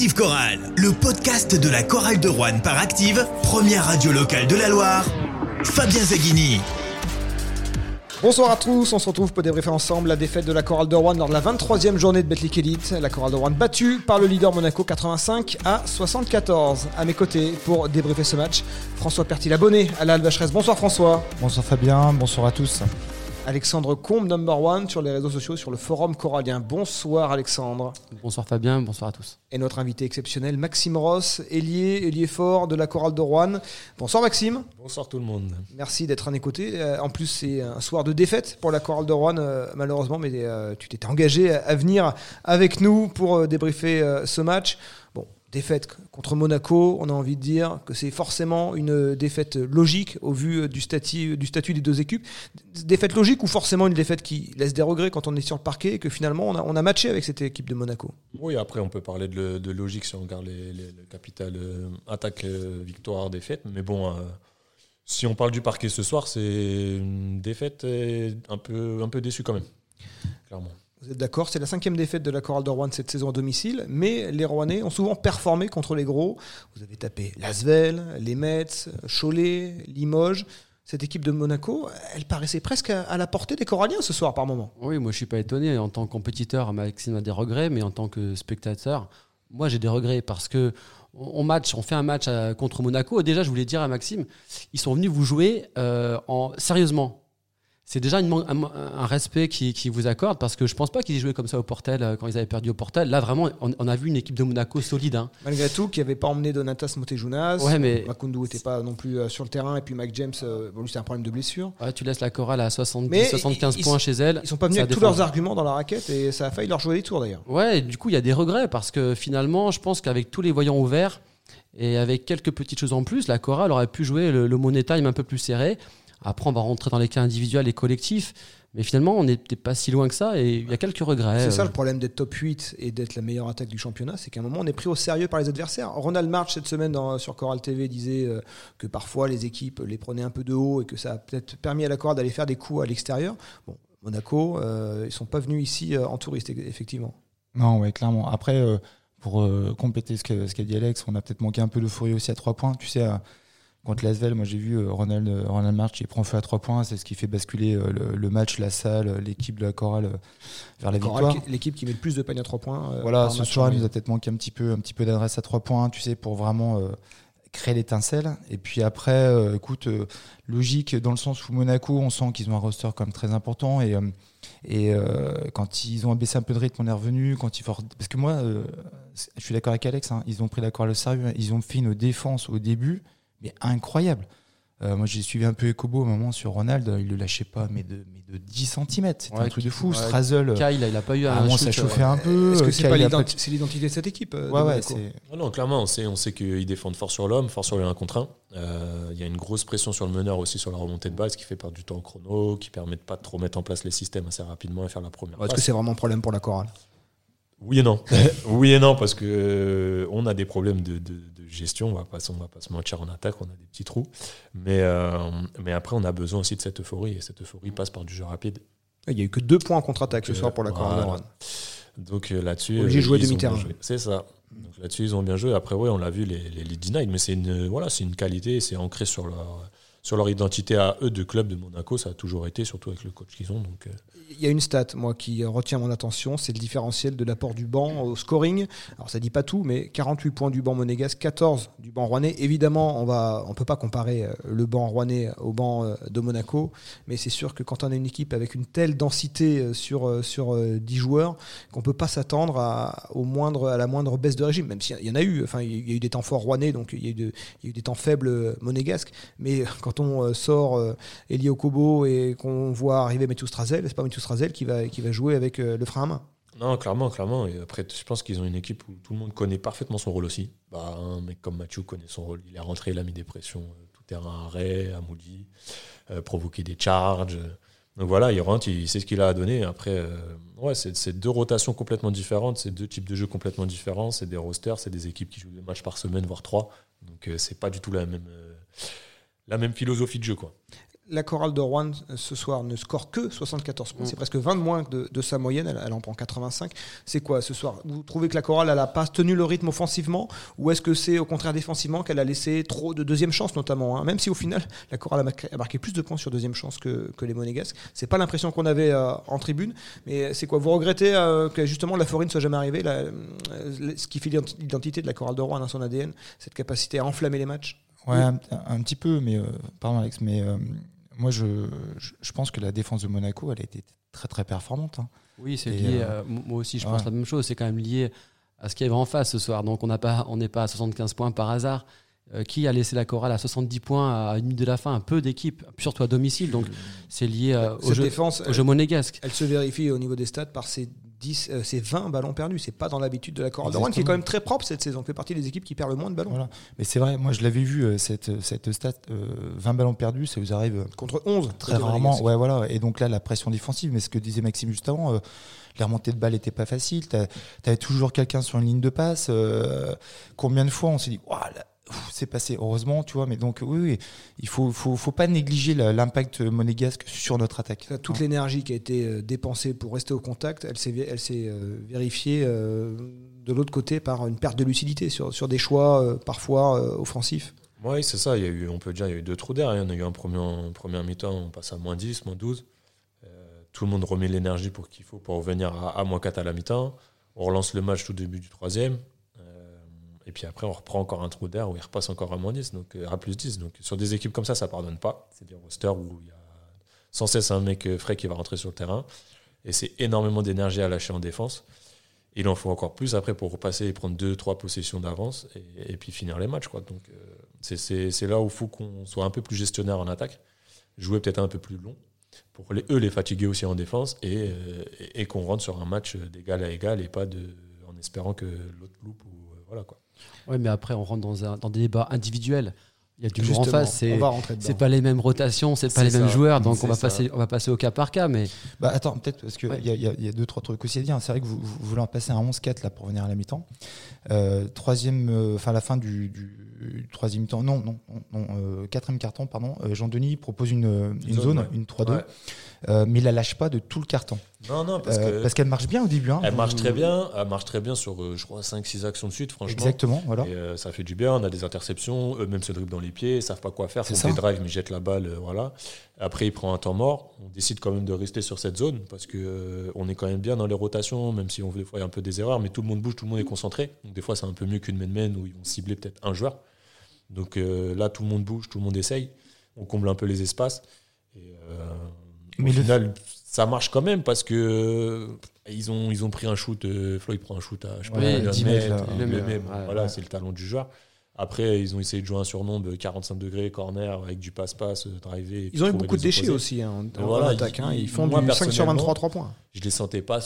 Active Chorale, le podcast de la chorale de Rouen par Active, première radio locale de la Loire. Fabien Zaghini. Bonsoir à tous, on se retrouve pour débriefer ensemble la défaite de la chorale de Rouen lors de la 23e journée de Betclic Elite. La chorale de Rouen battue par le leader Monaco 85 à 74. À mes côtés pour débriefer ce match, François Pertil abonné à la Alvacheresse. Bonsoir François. Bonsoir Fabien, bonsoir à tous. Alexandre Combe, number one, sur les réseaux sociaux, sur le forum corallien. Bonsoir Alexandre. Bonsoir Fabien, bonsoir à tous. Et notre invité exceptionnel, Maxime Ross, ailier, ailier fort de la chorale de Rouen. Bonsoir Maxime. Bonsoir tout le monde. Merci d'être un écouté. Euh, en plus, c'est un soir de défaite pour la chorale de Rouen, euh, malheureusement, mais euh, tu t'étais engagé à, venir avec nous pour débriefer ce match défaite contre Monaco, on a envie de dire que c'est forcément une défaite logique au vu du statut, du statut des deux équipes. Défaite logique ou forcément une défaite qui laisse des regrets quand on est sur le parquet et que finalement on a, on a matché avec cette équipe de Monaco Oui, après on peut parler de, logique si on regarde les, le capital euh, attaque, euh, victoire, défaite. Mais bon, euh, si on parle du parquet ce soir, c'est une défaite un peu, un peu déçue quand même, clairement. Vous êtes d'accord C'est la cinquième défaite de la Chorale de Rouen cette saison à domicile, mais les Rouennais ont souvent performé contre les gros. Vous avez tapé Lasvel, les Metz, Cholet, Limoges. Cette équipe de Monaco, elle paraissait presque à la portée des Coralliens ce soir par moment. Oui, moi je suis pas étonné. En tant que compétiteur, Maxime a des regrets, mais en tant que spectateur, moi j'ai des regrets parce que on match, on fait un match contre Monaco. Déjà, je voulais dire à Maxime, ils sont venus vous jouer euh, en, sérieusement c'est déjà un, respect qui, vous accorde parce que je pense pas qu'ils aient joué comme ça au Portel euh, quand ils avaient perdu au Portel. Là, vraiment, on, a vu une équipe de Monaco solide. Hein. Malgré tout, qui n'avait pas emmené Donatas Motejunas. Ouais, mais... Makundu n'était pas non plus euh, sur le terrain. Et puis Mike James, euh, bon, lui, c'est un problème de blessure. Ouais, tu laisses la chorale à 70, 75 points chez elle. Ils sont pas venus avec tous leurs arguments dans la raquette et ça a failli leur jouer des tours d'ailleurs. Ouais, du coup, il y a des regrets parce que finalement, je pense qu'avec tous les voyants ouverts et avec quelques petites choses en plus, la chorale aurait pu jouer le, le money time un peu plus serré. Après, on va rentrer dans les cas individuels et collectifs. Mais finalement, on n'était pas si loin que ça et il y a quelques regrets. C'est ça le problème d'être top 8 et d'être la meilleure attaque du championnat, c'est qu'à un moment, on est pris au sérieux par les adversaires. Ronald March, cette semaine sur Coral TV, disait euh, que parfois les équipes les prenaient un peu de haut et que ça a peut-être permis à la Coral d'aller faire des coups à l'extérieur. Bon, Monaco, euh, ils sont pas venus ici euh, en touriste, effectivement. Non, ouais, clairement. Après, pour compléter ce qu'a ce dit Alex, on a peut-être manqué un peu de d'euphorie aussi à trois points. Tu sais, Contre l'Asvel, moi j'ai vu euh, Ronald, euh, Ronald March, il prend feu à 3 points, c'est ce qui fait basculer euh, le, match, la salle, l'équipe de la chorale vers la victoire. L'équipe qui met le plus de paniers à 3 points. voilà, ce soir, il nous a peut-être manqué un petit peu, un petit peu d'adresse à 3 points, tu sais, pour vraiment créer l'étincelle. Et puis après, écoute, logique dans le sens où Monaco, on sent qu'ils ont un roster comme très important et. Et quand ils ont baissé un peu de rythme, on est revenu. Quand ils parce que moi, je suis d'accord avec Alex, hein, ils ont pris la chorale au sérieux. Ils ont fait une défense au début mais incroyable. Euh, moi, j'ai suivi un peu Ecobo au moment sur Ronald, il le lâchait pas, mais de, mais de 10 cm. C'était un truc de fou. Strazel. Kyle, il a pas eu un. Ah, ça chauffait un peu. Est-ce que c'est l'identité de cette équipe euh, Ouais, ouais. Ah non, clairement, on sait, on sait qu'ils défendent fort sur l'homme, fort sur le 1 contre 1. Euh, il y a une grosse pression sur le meneur aussi sur la remontée de base qui fait perdre du temps au chrono, qui permet de pas trop mettre en place les systèmes assez rapidement et faire la première. Est-ce que c'est vraiment un problème pour la chorale? Oui et non. oui et non, parce que euh, on a des problèmes de, gestion. On va pas, on va pas se mentir en attaque, on a des petits trous. Mais, euh, mais après, on a besoin aussi de cette euphorie. Et cette euphorie passe par du jeu rapide. Il n'y a eu que deux points en contre-attaque ce soir pour la voilà. Donc euh, là-dessus. J'ai joué demi-terrain. C'est ça. Donc là-dessus, ils ont bien joué. Après, oui, on l'a vu, les, les lead denied, mais c'est une, voilà, une qualité, c'est ancré sur leur sur leur identité à eux de club de Monaco, ça a toujours été, surtout avec le coach qu'ils ont. Donc, il y a une stat, moi, qui retient mon attention, c'est le différentiel de l'apport du banc au scoring. Alors, ça dit pas tout, mais 48 points du banc monégasque, 14 du banc rouennais. Évidemment, on va, on peut pas comparer euh, le banc rouennais au banc euh, de Monaco, mais c'est sûr que quand on a une équipe avec une telle densité euh, sur, sur 10 joueurs, qu'on peut pas s'attendre à, à la moindre baisse de régime, même s'il y en a eu. Enfin, il y a eu des temps forts rouennais, donc il y, a eu des temps faibles monégasques. Mais on sort Elio Kobo et qu'on voit arriver Mathieu Strazel, c'est pas Mathieu Strazel qui va, jouer avec euh, le frein à main. Non, clairement, clairement. Et après, je pense qu'ils ont une équipe où tout le monde connaît parfaitement son rôle aussi. Bah, un mec comme Mathieu connaît son rôle. Il est rentré, il a mis des pressions euh, tout terrain arrêt, à Moody, euh, provoquer des charges. Donc voilà, il rentre, il sait ce qu'il a à donner. Après, ouais, c'est deux rotations complètement différentes, c'est deux types de jeux complètement différents, c'est des rosters, c'est des équipes qui jouent des matchs par semaine, voire trois. Donc c'est pas du tout la même, la même philosophie de jeu. Quoi la chorale de Rouen euh, ce soir ne score que 74 points. Mm. C'est presque 20 de moins de, de sa moyenne. Elle, elle en prend 85. C'est quoi ce soir? Vous trouvez que la chorale elle a pas tenu le rythme offensivement? Ou est-ce que c'est au contraire défensivement qu'elle a laissé trop de deuxième chance notamment hein? Même si au final la chorale a marqué, a marqué plus de points sur deuxième chance que, que les Monégasques. C'est pas l'impression qu'on avait euh, en tribune. Mais c'est quoi Vous regrettez euh, que justement la forêt ne soit jamais arrivée? La- euh, Ce qui fait l'identi- l'identité de la chorale de Rouen dans son ADN, cette capacité à enflammer les matchs? Ouais, un, un petit peu, mais euh, pardon Alex, mais euh, moi je, je, je pense que la défense de Monaco, elle a été très très performante. hein. Oui, c'est lié. euh, moi aussi, je ouais. pense la même chose. C'est quand même lié à ce qu'il y avait en face ce soir. Donc, on n'a pas, on n'est pas à 75 points par hasard. Qui a laissé la chorale à 70 points à une minute de la fin? Un peu d'équipe, surtout à domicile. Donc, c'est lié au, jeu, défense, au jeu monégasque. Elle se vérifie au niveau des stats par ses 10, euh, ses 20 ballons perdus. C'est pas dans l'habitude de la Rouen, qui est quand même très propre cette saison. Fait partie des équipes qui perdent le moins de ballons. Voilà. Mais c'est vrai, moi je l'avais vu, euh, cette, cette stat, euh, 20 ballons perdus, ça vous arrive euh, Contre 11. très rarement. Ouais, voilà. Et donc là, la pression défensive, mais ce que disait Maxime juste avant, euh, les remontées de balles n'étaient pas faciles. Tu avais toujours quelqu'un sur une ligne de passe. euh, combien de fois on s'est dit, là, ouf, c'est passé, heureusement, tu vois. Mais donc, oui, oui, il faut, faut, faut pas négliger l'impact monégasque sur notre attaque. Toute l'énergie qui a été euh, dépensée pour rester au contact, elle s'est, elle s'est euh, vérifiée euh, de l'autre côté par une perte de lucidité sur, sur des choix euh, parfois euh, offensifs. Oui, c'est ça. Il y a eu, on peut dire, il y a eu deux trous d'air. hein. Il y en a eu un premier en première mi-temps, on passe à moins 10, moins 12. Euh, tout le monde remet l'énergie pour qu'il faut pour revenir à, à moins 4 à la mi-temps. On relance le match tout début du troisième. Et puis après, on reprend encore un trou d'air où il repasse encore à moins 10, donc euh, à plus 10. Donc sur des équipes comme ça, ça pardonne pas. C'est des rosters où il y a sans cesse un mec euh, frais qui va rentrer sur le terrain. Et c'est énormément d'énergie à lâcher en défense. Il en faut encore plus après pour repasser et prendre deux, trois possessions d'avance et, puis finir les matchs. Quoi. Donc, euh, c'est- là où il faut qu'on soit un peu plus gestionnaire en attaque, jouer peut-être un peu plus long pour eux les fatiguer aussi en défense et, et, qu'on rentre sur un match d'égal à égal et pas de, en espérant que l'autre loupe. Ou, voilà, quoi. Oui, mais après, on rentre dans, un, dans des débats individuels. Il y a du jour en Justement, face. C'est, pas les mêmes rotations, c'est pas les mêmes joueurs. Donc, on va, ça. passer, on va passer au cas par cas. Mais Bah attends, peut-être parce qu'il Ouais. y, a- il y a- il y a deux, trois trucs aussi à dire. C'est vrai que vous, vous voulez en passer un 11-4 là pour venir à la mi-temps. Euh, troisième, euh, enfin la fin du, du troisième mi-temps, non, non, non, euh, quatrième carton, pardon. euh, Jean-Denis propose une, euh, une zone, zone, ouais. une 3-2, Ouais. euh, mais il la lâche pas de tout le carton. Non, non, parce Euh, que parce qu'elle marche bien au début. hein. elle marche très bien. Elle marche très bien sur, euh, je crois, 5-6 actions de suite, franchement. Exactement, voilà. Et, euh, ça fait du bien, on a des interceptions, eux-mêmes se dribblent dans les pieds, ils savent pas quoi faire, C'est font ça. des drives mais jettent la balle, euh, voilà. Après il prend un temps mort, on décide quand même de rester sur cette zone parce que euh, on est quand même bien dans les rotations, même si on des fois il y a un peu des erreurs, mais tout le monde bouge, tout le monde est concentré. Donc des fois c'est un peu mieux qu'une main-main où ils vont cibler peut-être un joueur. Donc euh, là tout le monde bouge, tout le monde essaye, on comble un peu les espaces. Et, euh, Mais au le- final ça marche quand même parce que euh, ils ont ils ont pris un shoot, euh, Floyd prend un shoot à je sais pas, Ouais, de 10 mètres, là. le ouais, voilà ouais. c'est le talent du joueur. Après, ils ont essayé de jouer un surnombre 45 degrés, corner, avec du passe-passe, driver. Ils ont eu beaucoup de déchets opposés. aussi hein, en, Voilà, attaque. ils- hein. Ils, ils- font moi, du 5 sur personnellement, 23 3 points. Je les sentais pas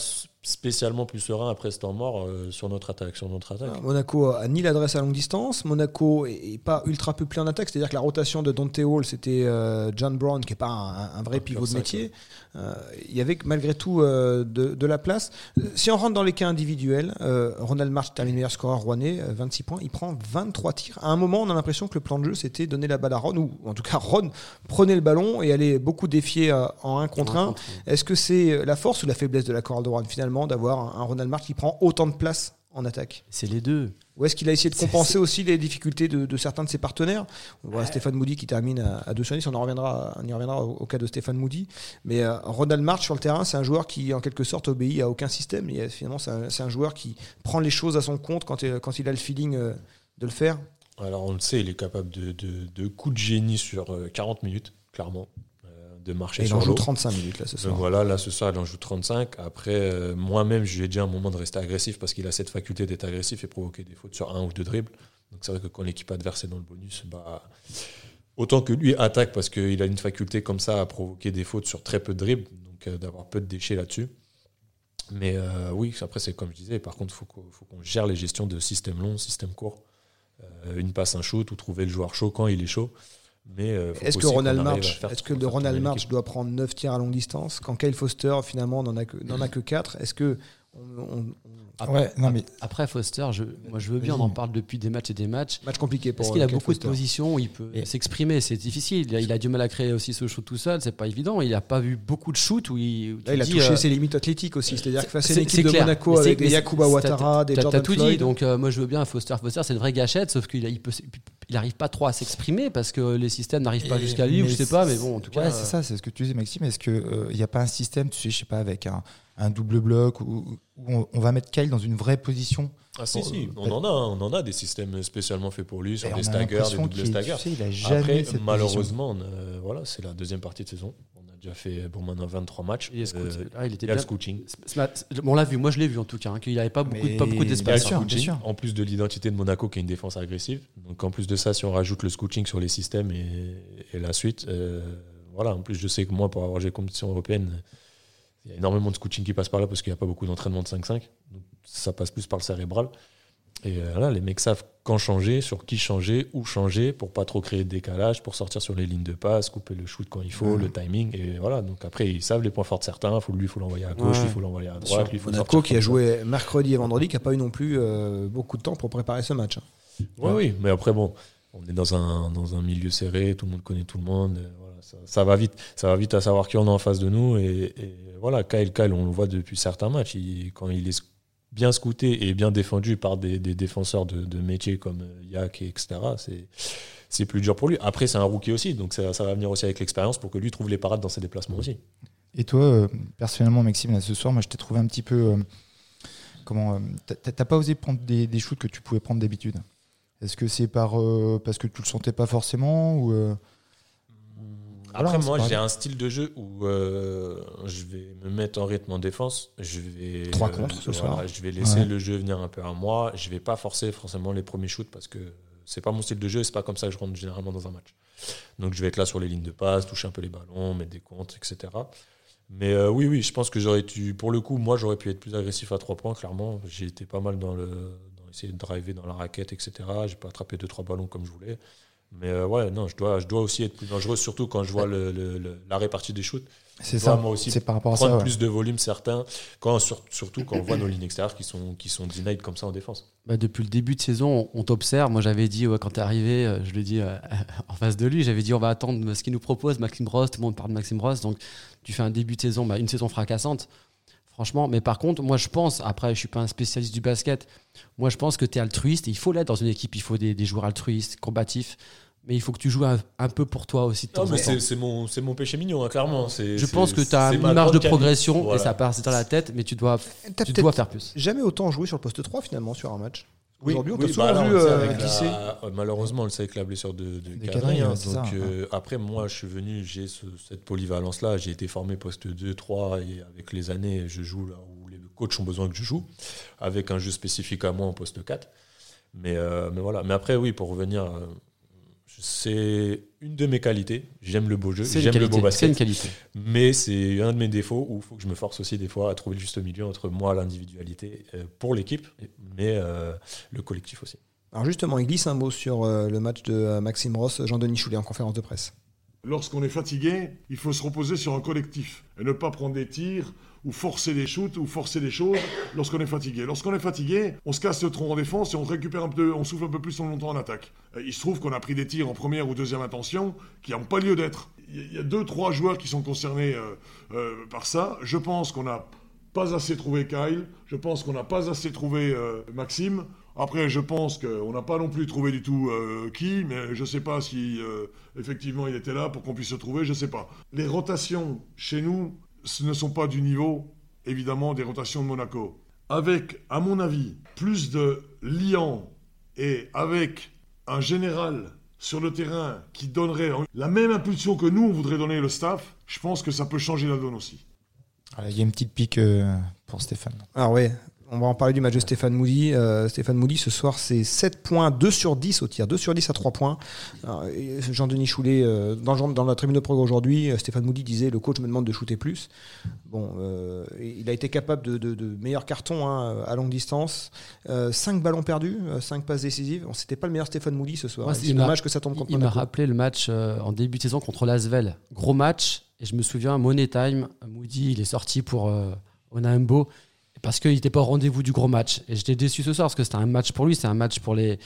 spécialement plus sereins après ce temps mort euh, sur notre attaque. Sur notre attaque. Ah, Monaco a ni l'adresse à longue distance. Monaco est, est pas ultra peuplé en attaque. C'est-à-dire que la rotation de Dante Hall, c'était euh, John Brown, qui est pas un, un vrai Un pivot de métier. Euh, Il y avait malgré tout euh, de, de la place. Euh, Si on rentre dans les cas individuels, euh, Ronald March termine meilleur scoreur rouennais, euh, 26 points. Il prend 23 tirs. À un moment, on a l'impression que le plan de jeu, c'était donner la balle à Ron, ou en tout cas, Ron prenait le ballon et allait beaucoup défier euh, en 1 contre 1. Est-ce que c'est la force ou la faiblesse de la chorale de Rouen, finalement, d'avoir un, un Ronald March qui prend autant de place en attaque c'est les deux. ou est-ce qu'il a essayé de compenser aussi les difficultés de, de certains de ses partenaires On voit Stéphane Moody qui termine à, à 2 sur 10, on, en reviendra, on y reviendra au, au cas de Stéphane Moody. Mais euh, Ronald March sur le terrain, c'est un joueur qui en quelque sorte obéit à aucun système. Et, euh, finalement, c'est un, joueur qui prend les choses à son compte quand, il- quand il a le feeling euh, de le faire. Alors, on le sait, il est capable de, de, de coups de génie sur euh, 40 minutes, clairement, euh, de marcher Et il sur en joue l'eau. 35 minutes là ce Donc soir. voilà, là ce soir, il en joue 35. Après, euh, moi-même, je lui ai dit à un moment de rester agressif parce qu'il a cette faculté d'être agressif et provoquer des fautes sur un ou deux dribbles. Donc c'est vrai que quand l'équipe adverse est dans le bonus, bah, autant que lui attaque parce qu'il a une faculté comme ça à provoquer des fautes sur très peu de dribbles, donc euh, d'avoir peu de déchets là-dessus. Mais euh, oui, après, c'est comme je disais, par contre, il faut qu'on gère les gestions de système long, système court. Euh, une passe, un shoot ou trouver le joueur chaud quand il est chaud. Mais euh, Est-ce que Ronald March, est-ce que de Ronald. March doit prendre 9 tirs à longue distance? Quand Kyle Foster finalement n'en a que n'en a que 4 Est-ce que on- on- Après, Ouais, non, mais après, Foster, je, moi je veux bien, on en parle depuis des matchs et des matchs. match compliqué pour Parce qu'il a euh, beaucoup de positions où il peut Et- s'exprimer, c'est difficile. Il a, il a du mal à créer aussi ce shoot tout seul, c'est pas évident. Il a pas vu beaucoup de shoots où il. où Là, il a dis, touché euh, ses limites athlétiques aussi. C'est-à-dire que face à c'est- une équipe de clair. Monaco avec des Yakuba Ouattara, des Jordan t'as tout Floyd. dit, donc euh, moi je veux bien Foster. Foster, c'est une vraie gâchette, sauf qu'il a- il peut, il arrive pas trop à s'exprimer parce que les systèmes n'arrivent pas jusqu'à lui, ou je sais pas, mais bon, en tout Ouais, cas. c'est ça, c'est ce que tu disais, Maxime. Est-ce qu'il n'y a pas un système, tu sais, je sais pas, avec un, un double bloc où, où on, on va mettre Kyle dans une vraie position Ah si, Bon, si, euh, on en a, on en a des systèmes spécialement faits pour lui, sur on des a staggers, des l'impression doubles staggers. tu sais, il a jamais Après, cette malheureusement, on a- voilà, c'est la deuxième partie de saison. On a déjà fait bon, maintenant 23 matchs. Il est scout. Euh, Ah, il était il y a le bien. Bon, on l'a vu, moi je l'ai vu en tout cas, hein, qu'il avait pas beaucoup, Mais- pas beaucoup d'espace. Bien sûr, scouting, bien sûr. en plus de l'identité de Monaco qui est une défense agressive. Donc en plus de ça, si on rajoute le scouting sur les systèmes et, et la suite, euh, voilà. En plus, je sais que moi, pour avoir joué compétition européenne, il y a énormément de scouting qui passe par là parce qu'il n'y a pas beaucoup d'entraînement de 5-5. Donc ça passe plus par le cérébral. Et euh, là, les mecs savent quand changer, sur qui changer, où changer, pour pas trop créer de décalage, pour sortir sur les lignes de passe, couper le shoot quand il faut, Ouais. le timing. Et voilà. Donc après, ils savent les points forts de certains. Faut, lui, il faut l'envoyer à gauche, Ouais. il faut l'envoyer à droite, lui, faut Monaco qui a joué mercredi et vendredi, qui n'a pas eu non plus euh, beaucoup de temps pour préparer ce match. Oui, oui, mais après, bon, on est dans un, dans un milieu serré, tout le monde connaît tout le monde. Ça, va vite, ça va vite à savoir qui on a en face de nous. Et, et voilà, Kyle, Kyle, on le voit depuis certains matchs. Quand il est bien scouté et bien défendu par des, défenseurs de, de métier comme Yak, et etc., c'est. Plus dur pour lui. Après, c'est un rookie aussi, donc ça, va venir aussi avec l'expérience pour que lui trouve les parades dans ses déplacements aussi. Et toi, euh, personnellement, Maxime, là, ce soir, moi, je t'ai trouvé un petit peu. euh, comment euh, T'as pas osé prendre des, des shoots que tu pouvais prendre d'habitude? Est-ce que c'est par euh, parce que tu le sentais pas forcément ou euh, Après, moi, j'ai un style de jeu où euh, je vais me mettre en rythme en défense. Je vais Trois contre ce voilà, soir. Je vais laisser Ouais. le jeu venir un peu à moi. Je vais pas forcer forcément les premiers shoots parce que c'est pas mon style de jeu. et C'est pas comme ça que je rentre généralement dans un match. Donc, je vais être là sur les lignes de passe, toucher un peu les ballons, mettre des comptes, etc. Mais euh, oui, oui, je pense que j'aurais dû. Pour le coup, moi, j'aurais pu être plus agressif à trois points. Clairement, j'ai été pas mal dans le dans essayer de driver dans la raquette, etc. J'ai pas attrapé deux trois ballons comme je voulais. Mais euh, ouais, non, je dois, je dois aussi être plus dangereux, surtout quand je vois le, le- le- la répartie des shoots. c'est ça moi aussi, C'est par rapport à Prendre ça. ouais. plus de volume, certains, quand, sur- surtout quand on voit nos lignes extérieures qui sont, qui sont denied comme ça en défense. Bah, depuis le début de saison, on, on t'observe. Moi, j'avais dit, ouais, quand t'es arrivé, euh, je l'ai dit euh, en face de lui, j'avais dit, on va attendre ce qu'il nous propose, Maxime Ross. Tout le monde parle de Maxime Ross. Donc, tu fais un début de saison, bah, une saison fracassante. Franchement, mais par contre, moi je pense, après je suis pas un spécialiste du basket, moi je pense que tu es altruiste et il faut l'être dans une équipe, il faut des, des joueurs altruistes, combatifs, mais il faut que tu joues un, un peu pour toi aussi de temps en c'est c'est mon, c'est mon péché mignon, hein, clairement. C'est- Je c'est- pense que tu as c'est une ma marge de progression Voilà. et ça passe dans la tête, mais tu dois, tu dois faire plus. jamais autant joué sur le poste 3 finalement sur un match. Oui, Aujourd'hui, on oui, t'a souvent bah vu euh, la- euh, malheureusement, on le sait avec la blessure de, de hein. donc ça, euh, après, moi, je suis venu, j'ai ce- cette polyvalence-là. J'ai été formé poste 2, 3 et avec les années, je joue là où les coachs ont besoin que je joue, avec un jeu spécifique à moi en poste 4. Mais, euh, mais voilà. Mais après, oui, pour revenir, c'est une de mes qualités. J'aime le beau jeu, C'est une, j'aime le beau qualité, c'est une basket. qualité. Mais c'est un de mes défauts où il faut que je me force aussi des fois à trouver le juste milieu entre moi, l'individualité, euh, pour l'équipe, mais euh, le collectif aussi. Alors justement, il glisse un mot sur euh, le match de Maxime Ross, Jean-Denis Choulet en conférence de presse. Lorsqu'on est fatigué, il faut se reposer sur un collectif et ne pas prendre des tirs ou forcer des shoots ou forcer des choses lorsqu'on est fatigué. Lorsqu'on est fatigué, on se casse le tronc en défense et on récupère un peu, on souffle un peu plus longtemps en attaque. Euh, Il se trouve qu'on a pris des tirs en première ou deuxième intention qui n'ont pas lieu d'être. Il y a deux, trois joueurs qui sont concernés euh, euh, par ça. Je pense qu'on n'a pas assez trouvé Kyle. Je pense qu'on n'a pas assez trouvé Maxime. Après, je pense qu'on n'a pas non plus trouvé du tout qui, mais je ne sais pas si effectivement il était là pour qu'on puisse se trouver, je ne sais pas. Les rotations chez nous, ce ne sont pas du niveau, évidemment, des rotations de Monaco. Avec, à mon avis, plus de liant et avec un général sur le terrain qui donnerait la même impulsion que nous, on voudrait donner le staff, je pense que ça peut changer la donne aussi. Il y a une petite pique euh, pour Stéphane. Alors ouais, on va en parler du match de Stéphane Moody. Euh, Stéphane Moody, ce soir, c'est 7 points, 2 sur 10 au tir, 2 sur 10 à 3 points. Jean-Denis Choulet, euh, dans, la tribune de prog aujourd'hui, euh, Stéphane Moody disait le coach me demande de shooter plus. Bon, euh, il a été capable de, de- de meilleurs cartons hein, à longue distance. 5 ballons perdus, 5 passes décisives. C'était pas le meilleur Stéphane Moody ce soir. C'est m'a- dommage que ça tombe contre Il m'a rappelé le match en début de saison contre l'Asvel. Gros match. Et je me souviens, Money Time, Moody, il est sorti pour Onaembo. Parce qu'il n'était pas au rendez-vous du gros match. Et j'étais déçu ce soir parce que c'était un match pour lui, c'est un match pour les,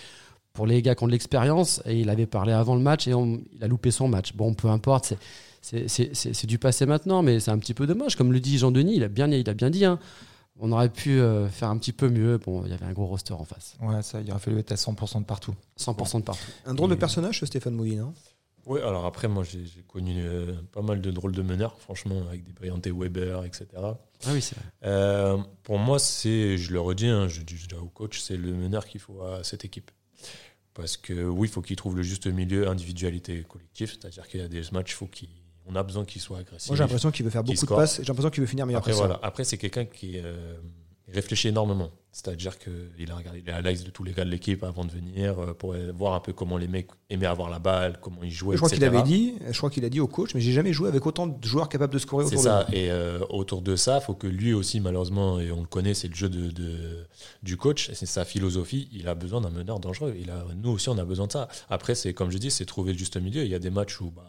pour les gars qui ont de l'expérience. Et il avait parlé avant le match et on- il a loupé son match. Bon, peu importe, c'est- c'est- c'est c'est- c'est du passé maintenant, mais c'est un petit peu dommage. Comme le dit Jean-Denis, il, a bien- il a bien dit. hein. On aurait pu euh, faire un petit peu mieux. Bon, il y avait un gros roster en face. Ouais, ça, il aurait fallu être à 100% de partout. 100% de partout. Un drôle de Et- personnage, ce Stéphane Moulin. hein. Oui, alors après, moi, j'ai j'ai connu euh, pas mal de drôles de meneurs, franchement, avec des Briante Weber, etc. Ah oui, c'est vrai. Euh, pour moi, c'est, je le redis, hein, je dis dis au coach, c'est le meneur qu'il faut à cette équipe. Parce que oui, il faut qu'il trouve le juste milieu individualité et collectif, c'est-à-dire qu'il y a des matchs, faut qu'il, on a besoin qu'il soit agressif. Moi, j'ai l'impression qu'il veut faire beaucoup de passes. J'ai l'impression qu'il veut finir meilleur Après, voilà. Après c'est quelqu'un qui euh, il réfléchit énormément. C'est-à-dire qu'il a regardé les highlights de tous les gars de l'équipe avant de venir euh, pour voir un peu comment les mecs aimaient avoir la balle, comment ils jouaient. Je crois qu'il avait dit, je crois qu'il a dit au coach, mais j'ai jamais joué avec autant de joueurs capables de scorer autour de ça. Et euh, autour de ça, il faut que lui aussi, malheureusement, et on le connaît, c'est le jeu de, de- du coach, c'est sa philosophie. Il a besoin d'un meneur dangereux. Il a, nous aussi, on a besoin de ça. Après, c'est comme je dis, c'est trouver le juste milieu. Il y a des matchs où bah,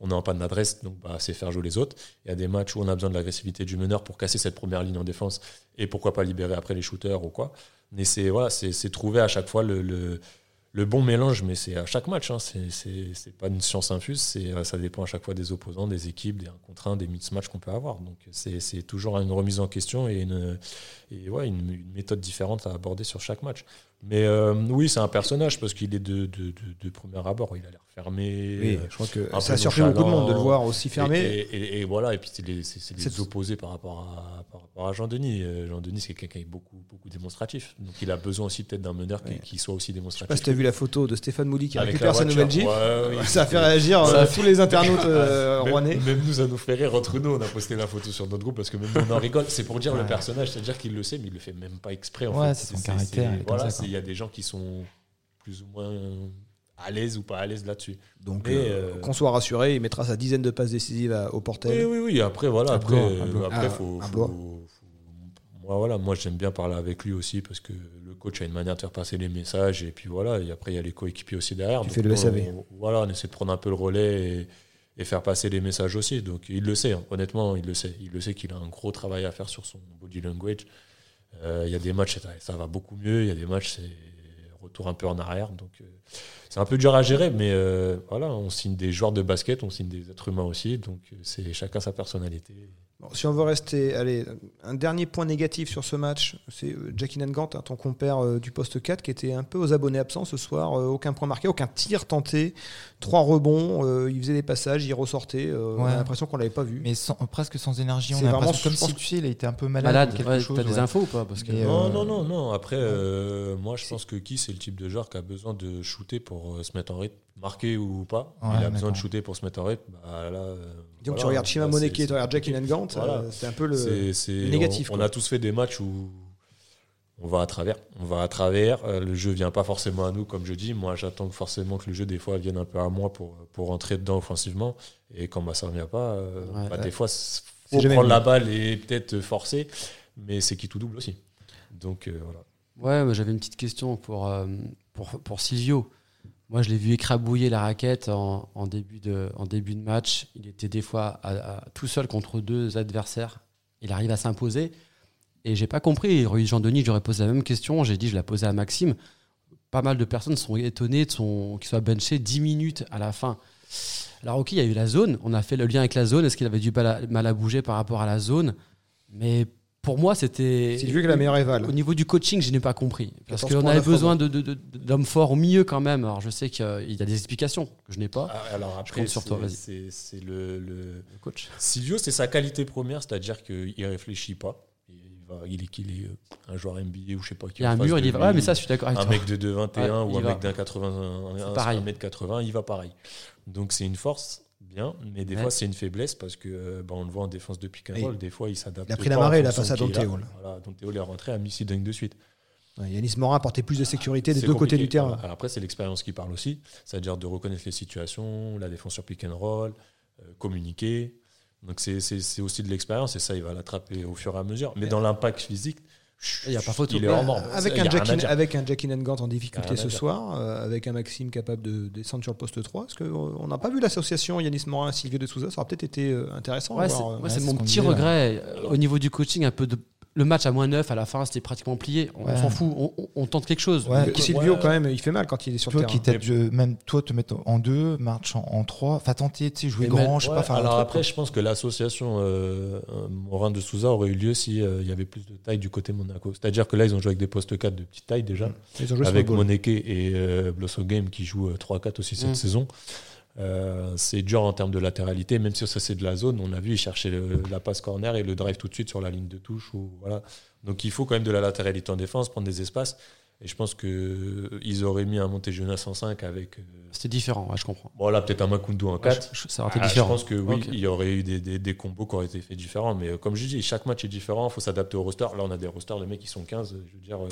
on est en panne d'adresse, donc bah, c'est faire jouer les autres. Il y a des matchs où on a besoin de l'agressivité du meneur pour casser cette première ligne en défense et pourquoi pas libérer après les shooters ou quoi. Mais c'est trouver à chaque fois le, bon mélange, mais c'est à chaque match. Hein. C'est- pas une science infuse. Euh, ça dépend à chaque fois des opposants, des équipes, des 1 contre 1, des mix-match qu'on peut avoir. Donc c'est toujours une remise en question et une méthode différente à aborder sur chaque match. Mais euh, oui, c'est un personnage parce qu'il est de, de, de, de premier abord. Il a l'air fermé. Oui, euh, je crois que ça a peu surpris beaucoup de monde de le voir aussi fermé. et, et- et voilà, et puis c'est les, c'est- c'est les C'est- opposés par rapport à, par rapport à Jean-Denis. Euh, Jean-Denis, c'est quelqu'un qui est beaucoup, beaucoup démonstratif. Donc il a besoin aussi peut-être d'un meneur qui, Ouais. qui soit aussi Je sais démonstratif. pas si tu as vu la photo de Stéphane Mouli qui Avec récupère sa nouvelle Jeep. Ouais, ouais, Ça a fait réagir Ça euh, a tous les internautes euh, Même- rouennais. Même, nous, ça nous fait rire entre nous. On a posté la photo sur notre groupe parce que même nous, on en rigole. C'est pour dire le personnage, c'est-à-dire qu'il le sait, mais il le fait même pas exprès. En Ouais, fait. c'est son caractère, Voilà, il y a des gens qui sont plus ou moins à l'aise ou pas à l'aise là-dessus. Donc, euh, euh, qu'on soit rassuré, il mettra sa dizaine de passes décisives à- au Oui, portel. oui, oui. Après, voilà. Après, Blois, à euh, après, À- faut, moi, voilà, moi, j'aime bien parler avec lui aussi parce que le coach a une manière de faire passer les messages et puis voilà. Et après, il y a les coéquipiers aussi derrière. Tu Donc, fais le SAV. on- voilà, on essaie de prendre un peu le relais et, et faire passer les messages aussi. Donc, il le sait. hein. Honnêtement, il le sait. Il le sait qu'il a un gros travail à faire sur son body language. Euh, Il y a des matchs, ça, va beaucoup mieux. Il y a des matchs, c'est retour un peu en arrière. Donc, euh, c'est un peu dur à gérer, mais euh, voilà, on signe des joueurs de basket, on signe des êtres humains aussi. Donc, c'est chacun sa personnalité. Bon, si on veut rester, allez, un dernier point négatif sur ce match, c'est euh, Jackie Nangant, hein, ton compère euh, du poste 4, qui était un peu aux abonnés absents ce soir. euh, aucun point marqué, aucun tir tenté, trois rebonds, euh, il faisait des passages, il ressortait. euh, On a l'impression qu'on l'avait pas vu. Mais sans- presque sans énergie. On C'est a vraiment- l'impression comme si tu sais, il a été un peu malade. Malade, ou quelque ouais, chose, t'as des ouais. infos ou pas Parce que Mais, Non, euh, non, non, non. Après, euh, moi, je pense que qui c'est le type de joueur qui a besoin de shooter pour se mettre en rythme, marqué ou pas. Ouais, il a besoin de shooter pour se mettre en rythme. Bah, là, Donc tu regardes Shima Moneke, tu regardes Jackie c'est- Nangant, Voilà. euh, c'est un peu le. Négatif, On, a tous fait des matchs où on va à travers. On va à travers. euh, le jeu vient pas forcément à nous, comme je dis. Moi, j'attends forcément que le jeu, des fois, vienne un peu à moi pour, pour rentrer dedans offensivement. Et quand bah, ça ne vient pas, euh, Ouais, bah, ouais. des fois, faut prendre la balle et peut-être forcer. Mais c'est qui tout double aussi. Donc, euh, voilà. Ouais, moi, j'avais une petite question pour, euh, pour, pour Silvio. Moi, je l'ai vu écrabouiller la raquette en, début de, match. Il était des fois tout seul contre deux adversaires. Il arrive à s'imposer. Et j'ai pas compris. Jean-Denis, j'aurais posé la même question. J'ai dit, je la posais à Maxime. Pas mal de personnes sont étonnées qu'il soit benché 10 minutes à la fin. Alors, ok, il y a eu la zone. On a fait le lien avec la zone. Est-ce qu'il avait du mal à, mal à bouger par rapport à la zone? Mais pour moi, c'était. C'est lui qui a la meilleure éval. Au niveau du coaching, je n'ai pas compris. Parce 14 qu'on avait 9 besoin d'hommes forts au milieu quand même. Alors je sais qu'il y a- des explications que je n'ai pas. Ah, Alors après, compte sur toi, c'est- vas-y. c'est c'est le, le- Le coach. Silvio, c'est sa qualité première, c'est-à-dire qu'il réfléchit pas. Il, va, il est qu'il est un joueur NBA ou je sais pas qui. Il y a un mur, il y va. lui, Ouais, mais ça, je suis d'accord avec un toi. mec de 2,21 Ouais, ou un va. mec d'un 80, C'est un- pareil. un mètre 80, il va pareil. Donc c'est une force, bien, mais des Ouais. fois c'est une faiblesse parce que euh, bah, on le voit en défense de pick and roll, des fois il s'adapte. il a pris la marée, il a passé à Hall. Voilà, Hall est rentré à Missy Dunk de suite. Ouais, Yanis Morin apportait plus de sécurité des deux côtés du terrain. Alors après, c'est l'expérience qui parle aussi, c'est-à-dire de reconnaître les situations, la défense sur pick and roll, euh, communiquer. Donc c'est aussi de l'expérience et ça, il va l'attraper au fur et à mesure. Mais dans l'impact physique, Il y a pas photo. Il est Ouais, hors norme. Avec un, Jackie, avec un Jackie Nangant en difficulté ce soir, euh, avec un Maxime capable de descendre sur le poste 3, est-ce qu'on n'a pas vu l'association Yanis Morin Silvio de Souza Ça aurait peut-être été euh, intéressant. à Ouais, voir, c'est euh. moi, c'est c'est mon petit regret euh, au niveau du coaching, un peu de le match à moins 9 à la fin, c'était pratiquement plié. On, Ouais. s'en fout, on, on- on tente quelque chose. Ouais. Donc, Silvio, quand même, il fait mal quand il est sur le Toi terrain. qui euh, même toi te mettre en deux, marche en, en trois, enfin tenter, tu sais, jouer Et grand, même- je sais Ouais, pas, faire alors après, je pense que l'association euh, euh, Morin de Souza aurait eu lieu si euh, il y avait plus de taille du côté Monaco. C'est-à-dire que là, ils ont joué avec des postes 4 de petite taille déjà, Ils ont joué sur avec le. Moneke et euh, Blosso Game qui jouent euh, 3-4 aussi cette Mm. saison. Euh, c'est dur en termes de latéralité, même si ça c'est de la zone. On a vu, ils cherchaient le- la passe corner et le drive tout de suite sur la ligne de touche. Ou, voilà. Donc il faut quand même de la latéralité en défense, prendre des espaces. Et je pense qu'ils auraient mis un Monté Jeunesse en 5 avec. euh, C'était différent, ouais, je comprends. bon, là, peut-être un Makundu en Ouais, 4. je- je- ça aurait été Ah, différent. Je pense que oui, il y aurait eu des, des- des combos qui auraient été faits différents. Mais euh, comme je dis, chaque match est différent. Il faut s'adapter au roster. Là, on a des rosters de mecs qui sont 15. Je veux dire, euh,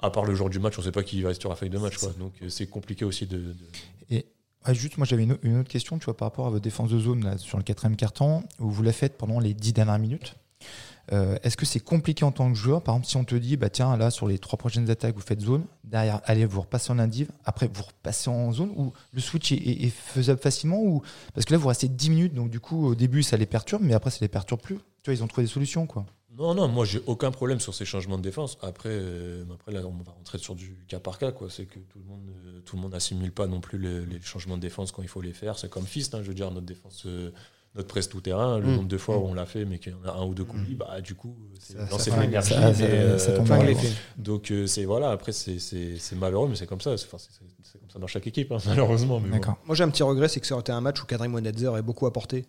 à part le jour du match, on ne sait pas qui va rester sur la feuille de match. Quoi. Donc c'est compliqué aussi de. de- Ouais, juste, moi j'avais une, autre question, tu vois, par rapport à votre défense de zone sur le quatrième carton, où vous la faites pendant les dix dernières minutes. Euh, Est-ce que c'est compliqué en tant que joueur? Par exemple, si on te dit, bah tiens, là sur les trois prochaines attaques, vous faites zone, derrière, allez, vous repassez en indiv, après vous repassez en zone, ou le switch est faisable facilement ou Parce que là, vous restez 10 minutes, donc du coup, au début, ça les perturbe, mais après, ça les perturbe plus. Tu vois, ils ont trouvé des solutions, quoi. Non, non, moi j'ai aucun problème sur ces changements de défense. Après, euh, après là, on va rentrer sur du cas par cas. quoi. C'est que tout le monde euh, tout le monde n'assimile pas non plus les, les changements de défense quand il faut les faire. C'est comme Fist, hein, je veux dire, notre défense. euh, notre presse tout terrain, le Mm. nombre de fois où on l'a fait, mais qu'il y en a un ou deux coulis, bah du coup, c'est de l'énergie. Donc euh, c'est voilà, après c'est malheureux, mais c'est comme ça. C'est comme ça dans chaque équipe, hein, malheureusement. Mais bon. Moi, j'ai un petit regret, c'est que ça aurait été un match où Kadri Monetzer aurait beaucoup apporté.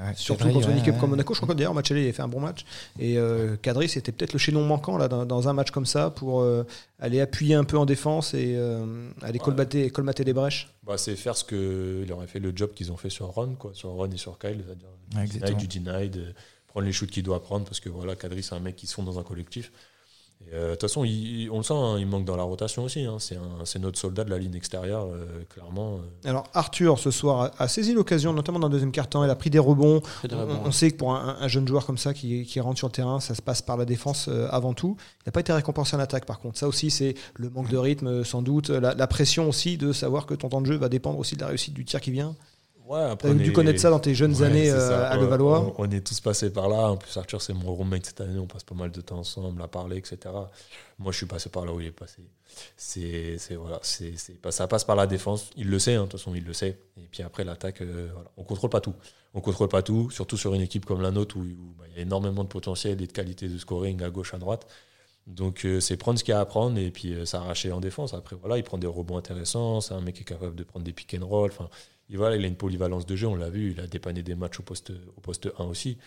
Ouais, Surtout vrai, contre une ouais, équipe ouais. comme Monaco. Je crois que d'ailleurs, match aller, il a fait un bon match. Et euh, Kadri, c'était peut-être le chaînon manquant là, dans, dans un match comme ça pour euh, aller appuyer un peu en défense et euh, aller colmater, colmater les brèches. Bah, c'est faire ce que il aurait fait le job qu'ils ont fait sur Ron, quoi, sur Ron et sur Kyle, c'est-à-dire Ouais, du denied, prendre les shoots qu'il doit prendre parce que voilà, Kadri c'est un mec qui se fond dans un collectif. Euh, De toute façon, il- on le sent, hein, il manque dans la rotation aussi. hein. C'est notre soldat de la ligne extérieure, euh, clairement. euh. Alors Arthur, ce soir, a, a saisi l'occasion, notamment dans le deuxième quart-temps. Il a pris des rebonds. On, sait que pour un, un jeune joueur comme ça qui, qui rentre sur le terrain, ça se passe par la défense euh, avant tout. Il n'a pas été récompensé en attaque, par contre. Ça aussi, c'est le manque de rythme, euh, sans doute. La, la pression aussi de savoir que ton temps de jeu va dépendre aussi de la réussite du tir qui vient. Ouais, Tu après, dû est- connaître ça dans tes jeunes Ouais, années euh, à Levallois. On, on est tous passés par là. En plus, Arthur, c'est mon roommate cette année. On passe pas mal de temps ensemble à parler, etc. Moi, je suis passé par là où il est passé. C'est, c'est- voilà, c'est, ça passe par la défense. Il le sait, hein, de toute façon, il le sait. Et puis après, l'attaque, euh, voilà. on contrôle pas tout. On contrôle pas tout, surtout sur une équipe comme la nôtre où, bah, il y a énormément de potentiel et de qualité de scoring à gauche, à droite. Donc, euh, c'est prendre ce qu'il y a à prendre et puis euh, s'arracher en défense. Après, voilà, il prend des rebonds intéressants. C'est un mec qui est capable de prendre des pick and roll. Enfin, il, voilà, il a une polyvalence de jeu, on l'a vu. Il a dépanné des matchs au poste, au poste 1 aussi.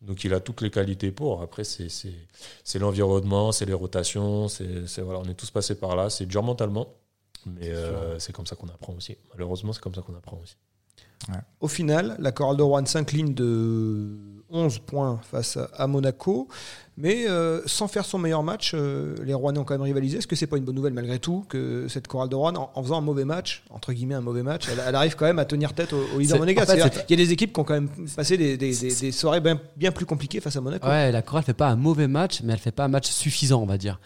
Donc, il a toutes les qualités pour. Après, c'est, l'environnement, c'est les rotations. C'est, voilà, on est tous passés par là. C'est dur mentalement. Mais euh, c'est comme ça qu'on apprend aussi. Malheureusement, c'est comme ça qu'on apprend aussi. Au final, la Chorale de Rouen s'incline de 11 points face à- Monaco. Mais euh, sans faire son meilleur match, euh, les Rouennais ont quand même rivalisé. Est-ce que c'est pas une bonne nouvelle malgré tout que cette Chorale de Rouen, en, en faisant un mauvais match, entre guillemets un mauvais match, elle, elle arrive quand même à tenir tête au, au leader C'est- monégasque? en fait, C'est-à-dire, c'est- Il y a des équipes qui ont quand même passé des, des- des- des soirées bien, bien plus compliquées face à Monaco. Ouais, la chorale fait pas un mauvais match, mais elle fait pas un match suffisant, on va dire.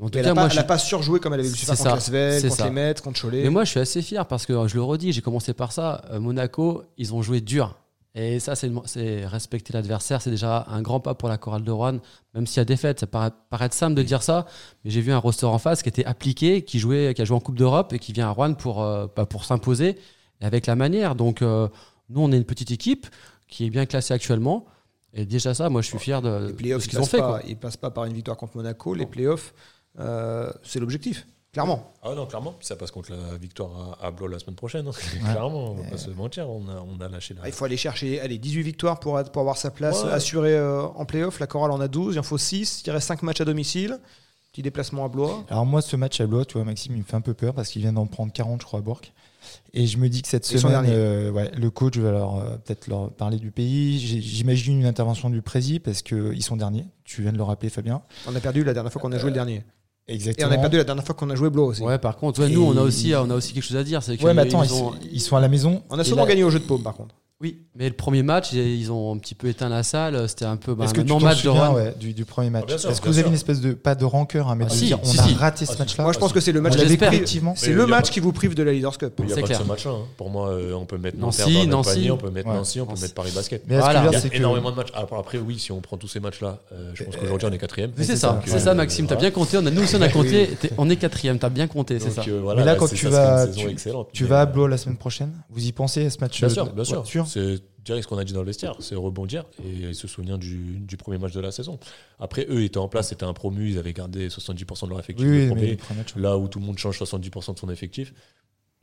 En tout elle n'a pas, je pas surjoué comme elle avait C'est faire contre ça, Lasvel, c'est contre ça. les Mets, contre Cholet. Mais moi, je suis assez fier parce que je le redis, j'ai commencé par ça. euh, Monaco, ils ont joué dur. Et ça, c'est respecter l'adversaire. C'est déjà un grand pas pour la chorale de Rouen. Même s'il y a défaite, ça paraît, paraît simple de dire ça. Mais j'ai vu un roster en face qui était appliqué, qui, jouait, qui a joué en Coupe d'Europe et qui vient à Rouen pour, euh, bah, pour s'imposer avec la manière. Donc, euh, nous, on est une petite équipe qui est bien classée actuellement. Et déjà, ça, moi, je suis fier de, les de ce ils qu'ils ont fait. pas, quoi. ils passent pas par une victoire contre Monaco. Les playoffs, euh, c'est l'objectif, clairement. Ah non, clairement. Puis ça passe contre la victoire à, à Blois la semaine prochaine. hein. Clairement, on va pas se mentir. On a, on a lâché la. Ah, Il faut aller chercher allez, 18 victoires pour, être- pour avoir sa place Ouais. assurée euh, en playoff. La Chorale en a 12, il en faut 6. Il reste 5 matchs à domicile. Petit déplacement à Blois. Alors moi, ce match à Blois, tu vois, Maxime, il me fait un peu peur parce qu'il vient d'en prendre 40, je crois, à Bourg. Et je me dis que cette semaine, derniers. euh, ouais, le coach va leur euh, peut-être leur parler du pays. J'imagine une intervention du prési parce qu'ils sont derniers. Tu viens de le rappeler, Fabien. On a perdu la dernière fois qu'on a joué le dernier. Et Exactement. on a perdu la dernière fois qu'on a joué Blois aussi. Ouais, par contre, ouais, nous, on a, aussi, on a aussi quelque chose à dire. c'est que Ouais, mais attends, ils ils, ont- ils sont à la maison. On a Et souvent là- gagné au jeu de paume par contre. Oui, mais le premier match, ils- ont un petit peu éteint la salle. C'était un peu bah, Est-ce que un tu non-match de ouais, du, du premier match Ah, Est-ce que vous avez sûr. une espèce de pas de rancœur, hein, mais Ah, de si, dire si, on a si. raté Ah, ce si. match-là Moi, je pense que c'est le match On qui l'avait vous prive- collectivement. C'est le match pas- qui vous prive de la Leaders Cup. Il n'y a C'est pas clair. que ce match-là. hein. Pour moi, euh, on peut mettre Nancy, Nancy. panier, on peut mettre Ouais. Nancy, on peut mettre Paris Basket. Mais Il y a énormément de matchs. Après, oui, si on prend tous ces matchs-là, euh, je pense qu'aujourd'hui on est quatrième. C'est ça, c'est ça, Maxime. T'as bien compté. On a, nous aussi, on a compté. On est quatrième. T'as bien compté, c'est ça. euh, voilà, Mais là, quand c'est- tu vas- une saison tu- excellente. Tu Mais, vas à euh, Blois la semaine prochaine Vous y pensez à ce match Bien sûr, bien sûr. C'est direct ce qu'on a dit dans le vestiaire, c'est rebondir et se souvenir du, du premier match de la saison. Après, eux étaient en place, c'était un promu, ils avaient gardé 70% de leur effectif. Oui, oui, match. Là où tout le monde change 70% de son effectif,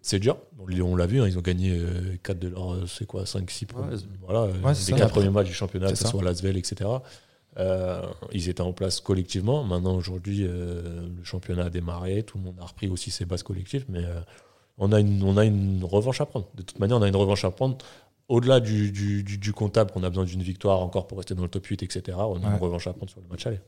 c'est dur. On l'a- On l'a vu, hein, ils ont gagné 4 de leurs, euh, c'est quoi, 5, 6 points. Ouais, voilà, euh, Ouais, c'est les ça. 4 premiers matchs du championnat, C'est que ce soit Lasvel, etc. Euh, ils étaient en place collectivement. Maintenant, aujourd'hui, euh, le championnat a démarré, tout le monde a repris aussi ses bases collectives, mais euh, on, a une, on a une revanche à prendre. De toute manière, on a une revanche à prendre. Au-delà du, du, du- du comptable, qu'on a besoin d'une victoire encore pour rester dans le top 8, etc., on a Ouais. une revanche à prendre sur le match aller.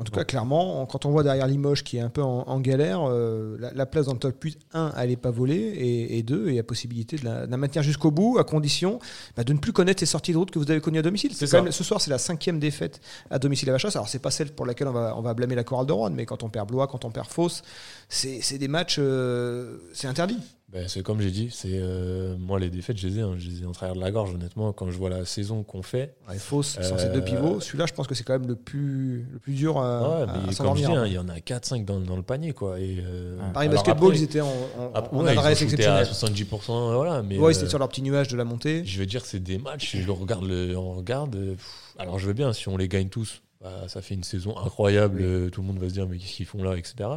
En tout cas, clairement, quand on voit derrière Limoges qui est un peu en, en galère, euh, la, la place dans le top 8, 1, elle n'est pas volée, et, et 2, il y a possibilité de la, de la maintenir jusqu'au bout, à condition bah, de ne plus connaître les sorties de route que vous avez connues à domicile. C'est C'est quand ça. même- ce soir, c'est la cinquième défaite à domicile à Vachas. Alors, c'est pas celle pour laquelle on va, on va blâmer la chorale de Rouen, mais quand on perd Blois, quand on perd Fausse, c'est c'est des matchs, euh, c'est interdit. Ben, c'est comme j'ai dit, c'est euh, moi les défaites, je les ai, hein, je les ai en travers de la gorge, honnêtement. Quand je vois la saison qu'on fait, Ouais, Fausse, sans Euh, ces deux pivots, celui-là, je pense que c'est quand même le plus, le plus dur à, ouais, à- mais à comme je s'endormir. dis, hein, il y en a 4-5 dans, dans le panier. Quoi, et, euh, Paris Basketball, après- ils étaient en, en, après, en voilà, ils ont adresse shooté à exceptionnelle. 70%, voilà, mais Ouais, euh, c'était sur leur petit nuage de la montée. je veux dire, c'est des matchs, je regarde, le, on regarde. euh, pff, alors je veux bien, si on les gagne tous, bah, ça fait une saison incroyable, euh, tout le monde va se dire, mais qu'est-ce qu'ils font là, etc.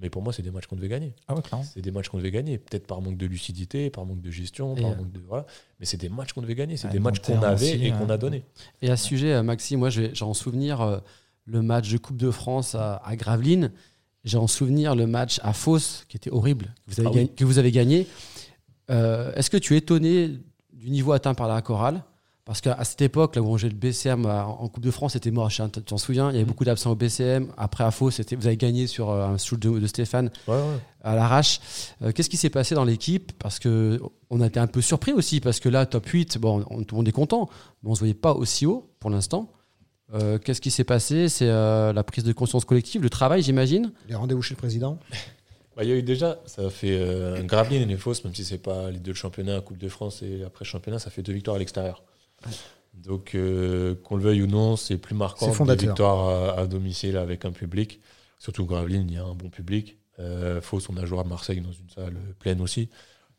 Mais pour moi, c'est des matchs qu'on devait gagner. Ah ouais. C'est des matchs qu'on devait gagner, peut-être par manque de lucidité, par manque de gestion, Et, par euh, manque de voilà. Mais c'est des matchs qu'on devait gagner, c'est des matchs qu'on avait et qu'on ouais. a donné. Et à ce sujet, euh, Maxime, moi, j'ai en souvenir euh, le match de Coupe de France à, à Gravelines. J'ai en souvenir le match à Fos, qui était horrible, que vous avez, Ah oui. gagné, que vous avez gagné. Euh, Est-ce que tu es étonné du niveau atteint par la chorale? Parce qu'à cette époque, là où on jouait le BCM en Coupe de France, c'était moche. hein, tu t'en souviens Il y avait beaucoup d'absents au BCM. Après, à c'était- vous avez gagné sur euh, un shoot de, de Stéphane Ouais, ouais. à l'arrache. Euh, Qu'est-ce qui s'est passé dans l'équipe? Parce que on a été un peu surpris aussi, parce que là, top 8, bon, on- tout le monde est content, mais on ne se voyait pas aussi haut pour l'instant. Euh, Qu'est-ce qui s'est passé? C'est euh, la prise de conscience collective, le travail, j'imagine? Les rendez-vous chez le président? Bah, il y a eu déjà, ça fait euh, un Gravelines et une Fausse, même si c'est pas les deux championnats, Coupe de France et après championnat, ça fait deux victoires à l'extérieur. Donc, euh, qu'on le veuille ou non, c'est plus marquant des victoires à, à domicile avec un public. Surtout Gravelines, il y a un bon public. Euh, Fausse, on a joué à Marseille dans une salle pleine aussi.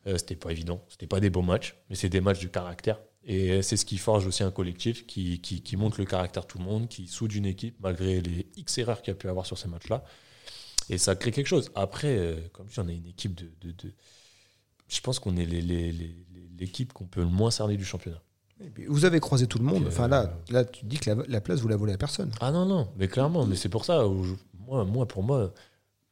Euh, c'était pas évident, c'était pas des beaux matchs, mais c'est des matchs du caractère. Et c'est ce qui forge aussi un collectif qui, qui, qui montre le caractère de tout le monde, qui soude une équipe malgré les X erreurs qu'il y a pu avoir sur ces matchs-là. Et ça crée quelque chose. Après, comme dis, on a une équipe de. de- de- je pense qu'on est les- les- les- les- l'équipe qu'on peut le moins cerner du championnat. Et puis, Vous avez croisé tout le monde. Euh, Enfin là, là, tu dis que la, la place, vous la volez à personne. Ah non, non, mais clairement, mais c'est pour ça. où je- moi, moi, pour moi,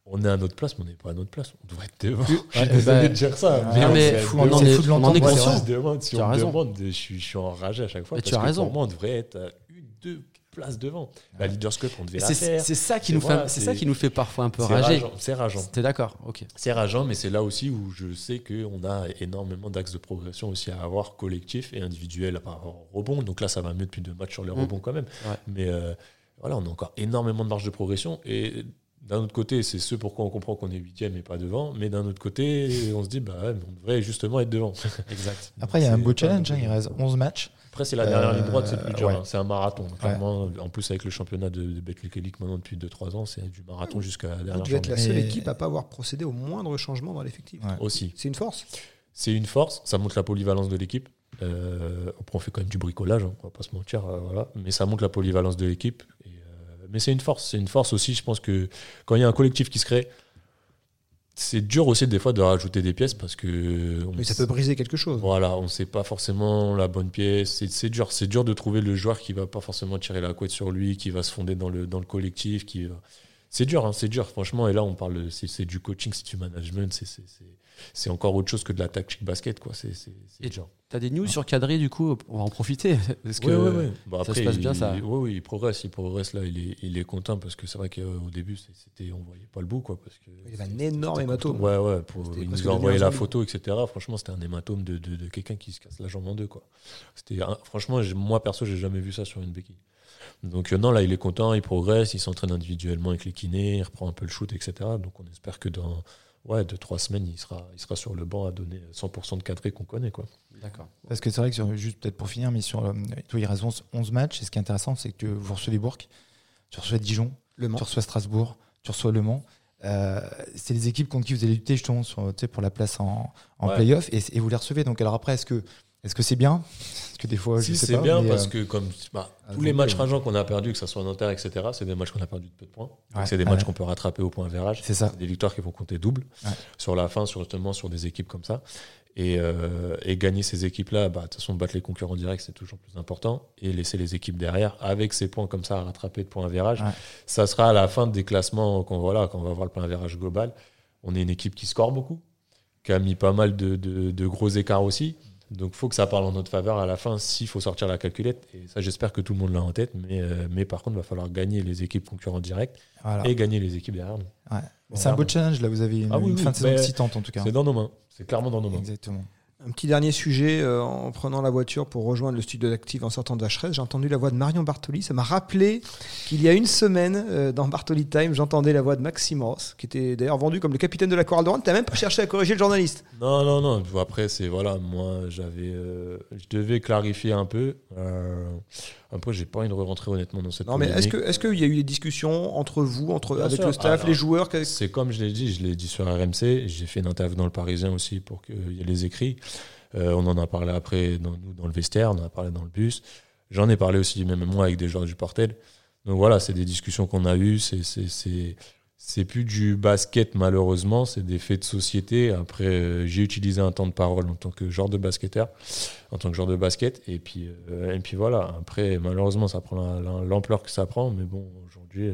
on est à notre place, mais on n'est pas à notre place. On devrait être devant. je suis désolé bah, de dire ça. non, mais mais c'est fou, on est, de on en est Moi, si conscient. on se demande, si Tu on as me raison. demande, je suis, je suis enragé à chaque fois. Mais parce tu as que raison. Pour moi, on devrait être à une, deux places devant. La Leaders Cup, on devait la C'est faire. c'est ça qui nous voilà, fait, c'est ça qui nous fait parfois un peu rager. C'est rageant. T'es d'accord Ok. C'est rageant, mais c'est là aussi où je sais qu'on a énormément d'axes de progression aussi à avoir, collectif et individuel par rapport au rebond. Donc là, ça va mieux depuis deux matchs sur les Mm. rebonds quand même. Ouais. Mais euh, voilà, on a encore énormément de marge de progression. Et d'un autre côté, c'est ce pourquoi on comprend qu'on est huitième et pas devant. Mais d'un autre côté, on se dit, bah, on devrait justement être devant. Exact. Après, il y a un beau challenge. hein, il reste 11 matchs. Après, c'est la dernière Euh, ligne droite, c'est le plus dur. ouais. hein. C'est un marathon. Clairement, en plus, avec le championnat de, de Betclic Elite maintenant depuis 2-3 ans, c'est du marathon jusqu'à la Vous dernière devez être la seule équipe à pas avoir procédé au moindre changement dans l'effectif. Ouais. Aussi. C'est une force. C'est une force, ça montre la polyvalence de l'équipe. Euh, après, on fait quand même du bricolage, hein, on va pas se mentir, euh, voilà. mais ça montre la polyvalence de l'équipe. Et, euh, mais c'est une force, c'est une force aussi. Je pense que quand il y a un collectif qui se crée, c'est dur aussi des fois de rajouter des pièces parce que Mais ça peut briser quelque chose. voilà, on ne sait pas forcément la bonne pièce. C'est- dur, c'est dur de trouver le joueur qui va pas forcément tirer la couette sur lui, qui va se fonder dans le dans le collectif, qui va- C'est dur, hein, c'est dur, franchement. Et là, on parle, c'est c'est du coaching, c'est du management, c'est- c'est c'est- c'est encore autre chose que de la tactique basket, quoi. C'est dur. T'as des news sur Cadré, du coup, on va en profiter. Parce que Ouais, ouais, ouais. Bah, ça se passe bien, il, ça. Oui, oui, il progresse, il progresse là, il est, il est content parce que c'est vrai qu'au début, c'était, on voyait pas le bout, quoi. Parce que Il y avait un énorme hématome. Ouais, ouais, pour, il nous a envoyé la photo, etc. Franchement, c'était un hématome de, de, de quelqu'un qui se casse la jambe en deux, quoi. C'était, franchement, moi, perso, j'ai jamais vu ça sur une béquille. Donc, euh, non, là, il est content, il progresse, il s'entraîne individuellement avec les kinés, il reprend un peu le shoot, etc. Donc, on espère que dans ouais, deux, trois semaines, il sera, il sera sur le banc à donner 100% de cadré qu'on connaît, quoi. D'accord. Parce que c'est vrai que sur- juste peut-être pour finir, mais sur euh, toi, il reste 11, 11 matchs. Et ce qui est intéressant, c'est que vous recevez Bourg, tu reçois Dijon, Le Mans. tu reçois Strasbourg, tu reçois Le Mans. Euh, c'est les équipes contre qui vous allez lutter justement sur, pour la place en, en Ouais. playoff et, et vous les recevez. Donc alors après, est-ce que est-ce que c'est bien? Parce que des fois, je Si, sais c'est pas, bien mais, parce euh, que comme bah, Ah, tous les matchs euh, rageants qu'on a perdus, que ce soit Nanterre, etc., c'est des matchs qu'on a perdus de peu de points. Ouais, c'est des ouais. matchs qu'on peut rattraper au point verrage. c'est ça. C'est des victoires qui vont compter double Ouais. sur la fin, sur, justement sur des équipes comme ça. Et, euh, et gagner ces équipes-là, bah, de toute façon, battre les concurrents directs, c'est toujours plus important. Et laisser les équipes derrière, avec ces points comme ça à rattraper de points Ouais. ça sera à la fin des classements qu'on voilà, quand on va voir le point à virage global. On est une équipe qui score beaucoup, qui a mis pas mal de, de- de gros écarts aussi. Donc il faut que ça parle en notre faveur à la fin s'il faut sortir la calculette. Et ça, j'espère que tout le monde l'a en tête. Mais, euh, mais par contre, il va falloir gagner les équipes concurrents directs Voilà. et gagner les équipes derrière nous. Ouais. C'est un beau challenge là. Vous avez une, Ah oui, une oui, fin de saison mais excitante en tout cas. C'est dans nos mains. C'est clairement dans nos mains. Exactement. Un petit dernier sujet, euh, en prenant la voiture pour rejoindre le studio d'Active en sortant de Vacheresse, j'ai entendu la voix de Marion Bartoli. Ça m'a rappelé qu'il y a une semaine, euh, dans Bartoli Time, j'entendais la voix de Maxime Ross, qui était d'ailleurs vendu comme le capitaine de la chorale de Rouen. T'as même pas cherché à corriger le journaliste. Non, non, non. Après, c'est voilà, moi, j'avais, euh, je devais clarifier un peu. Après, j'ai pas envie de rentrer honnêtement dans cette. Non, mais est-ce que est-ce qu'il y a eu des discussions entre vous, entre Bien avec sûr. le staff, Alors, les joueurs? C'est comme je l'ai dit, je l'ai dit sur RMC, j'ai fait une interview dans le Parisien aussi pour qu'il y ait les écrits. Euh, on en a parlé après dans, le vestiaire, on en a parlé dans le bus. J'en ai parlé aussi, même moi, avec des joueurs du Portel. Donc voilà, c'est des discussions qu'on a eues. C'est, plus du basket, malheureusement, c'est des faits de société. Après, euh, j'ai utilisé un temps de parole en tant que joueur de basketteur, en tant que joueur de basket. Et puis, euh, et puis voilà, après, malheureusement, ça prend la- la- l'ampleur que ça prend. Mais bon, aujourd'hui, euh,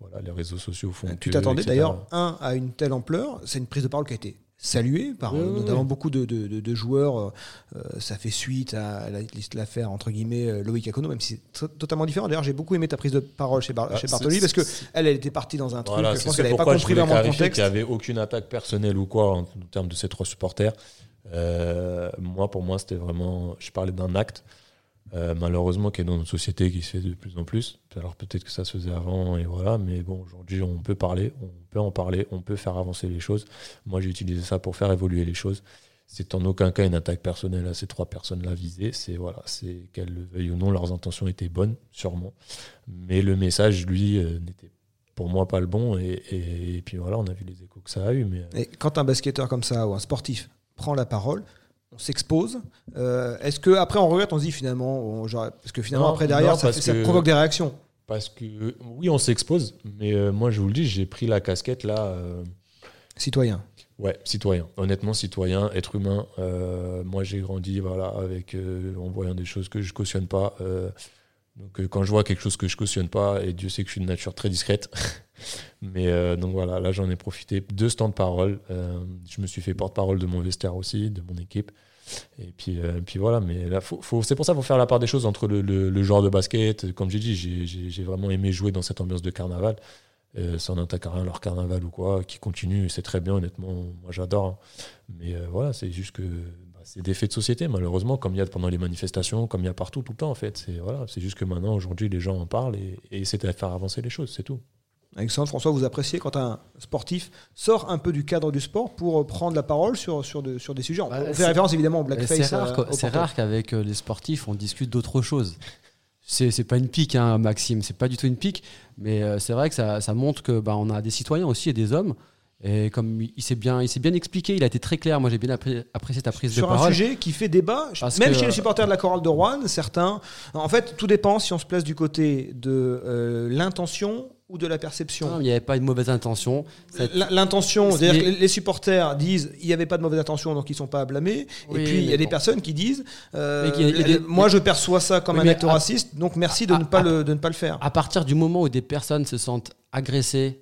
voilà, les réseaux sociaux font Tu t'attendais d'ailleurs, un, à une telle ampleur. C'est une prise de parole qui a été saluée par Oui, euh, oui, notamment oui. beaucoup de, de- de- de joueurs. Euh, ça fait suite à la- l'affaire, entre guillemets, euh, Loïc Akono, même si c'est totalement différent. D'ailleurs, j'ai beaucoup aimé ta prise de parole chez, Bar- Ah, chez Bartoli parce que elle, elle était partie dans un truc. Voilà, je pense qu'elle n'avait pas compris vraiment le contexte. qu'il n'y avait aucune attaque personnelle ou quoi en, en termes de ces trois supporters. Euh, moi, pour moi, c'était vraiment. Je parlais d'un acte, euh, malheureusement, qui est dans notre société qui se fait de plus en plus. Alors peut-être que ça se faisait avant, et voilà. Mais bon, aujourd'hui, on peut parler, on peut en parler, on peut faire avancer les choses. Moi, j'ai utilisé ça pour faire évoluer les choses. C'est en aucun cas une attaque personnelle à ces trois personnes-là visées. C'est voilà, c'est qu'elles le veuillent ou non, leurs intentions étaient bonnes, sûrement. Mais le message, lui, euh, n'était pour moi pas le bon. Et, puis voilà, on a vu les échos que ça a eu. Mais euh, quand un basketteur comme ça ou un sportif prend la parole, on s'expose. Euh, Est-ce que après on regrette, on se dit finalement, on- parce que finalement Non, après derrière, non, ça, parce fait- ça que- provoque des réactions. parce que oui, on s'expose, mais euh, moi, je vous le dis, j'ai pris la casquette là. euh, Citoyen. Ouais, citoyen. Honnêtement, citoyen, être humain. Euh, moi, j'ai grandi voilà, avec, en voyant des choses que je cautionne pas. donc, quand je vois quelque chose que je cautionne pas, et Dieu sait que je suis de nature très discrète. Mais euh, donc voilà, là, j'en ai profité. Deux stands de parole. euh, je me suis fait porte-parole de mon vestiaire aussi, de mon équipe. Et puis, euh, puis voilà, mais faut, c'est pour ça qu'il faut faire la part des choses entre le, le, joueur de basket. Comme j'ai dit, j'ai- vraiment aimé jouer dans cette ambiance de carnaval. Euh, sans attaque à rien leur carnaval ou quoi, qui continue, c'est très bien, honnêtement, moi j'adore. hein. Mais voilà, c'est juste que bah, c'est des faits de société, malheureusement, comme il y a pendant les manifestations, comme il y a partout, tout le temps, en fait. C'est voilà, juste que maintenant, aujourd'hui, les gens en parlent et, et essaient de faire avancer les choses, c'est tout. Alexandre, François, vous appréciez quand un sportif sort un peu du cadre du sport pour euh, prendre la parole sur, sur, de- sur des sujets? On, Bah, on fait référence évidemment au blackface. euh, c'est rare qu'avec euh, les sportifs, on discute d'autre chose. C'est pas une pique, hein, Maxime, c'est pas du tout une pique, mais euh, c'est vrai que ça, ça montre que bah, on a des citoyens aussi et des hommes. Et comme il s'est bien, il s'est bien expliqué, il a été très clair. Moi, j'ai bien appré- apprécié ta prise Sur de un parole. sujet qui fait débat, Parce même chez les euh, supporters de la chorale de Rouen, certains. En fait, tout dépend si on se place du côté de euh, l'intention ou de la perception Non, il n'y avait pas une mauvaise intention. L'intention, Mais- c'est-à-dire que les- supporters disent il n'y avait pas de mauvaise intention donc ils sont pas à blâmer. Oui, et puis il y a des personnes qui disent euh, a- des- moi je perçois ça comme Oui, un acte à- raciste donc merci de à- ne pas à- le de ne pas le faire. à partir du moment où des personnes se sentent agressées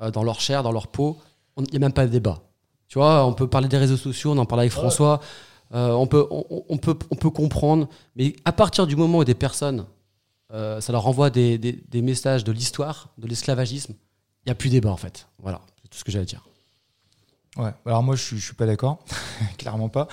euh, dans leur chair, dans leur peau, il n'y a même pas de débat. Tu vois, on peut parler des réseaux sociaux, on en parlait avec François, euh, on, peut, on, on peut, on peut comprendre, mais à partir du moment où des personnes, euh, ça leur envoie des, des- messages de l'histoire, de l'esclavagisme, il n'y a plus débat en fait. Voilà, c'est tout ce que j'allais dire. Ouais. Alors moi, je je suis pas d'accord, clairement pas.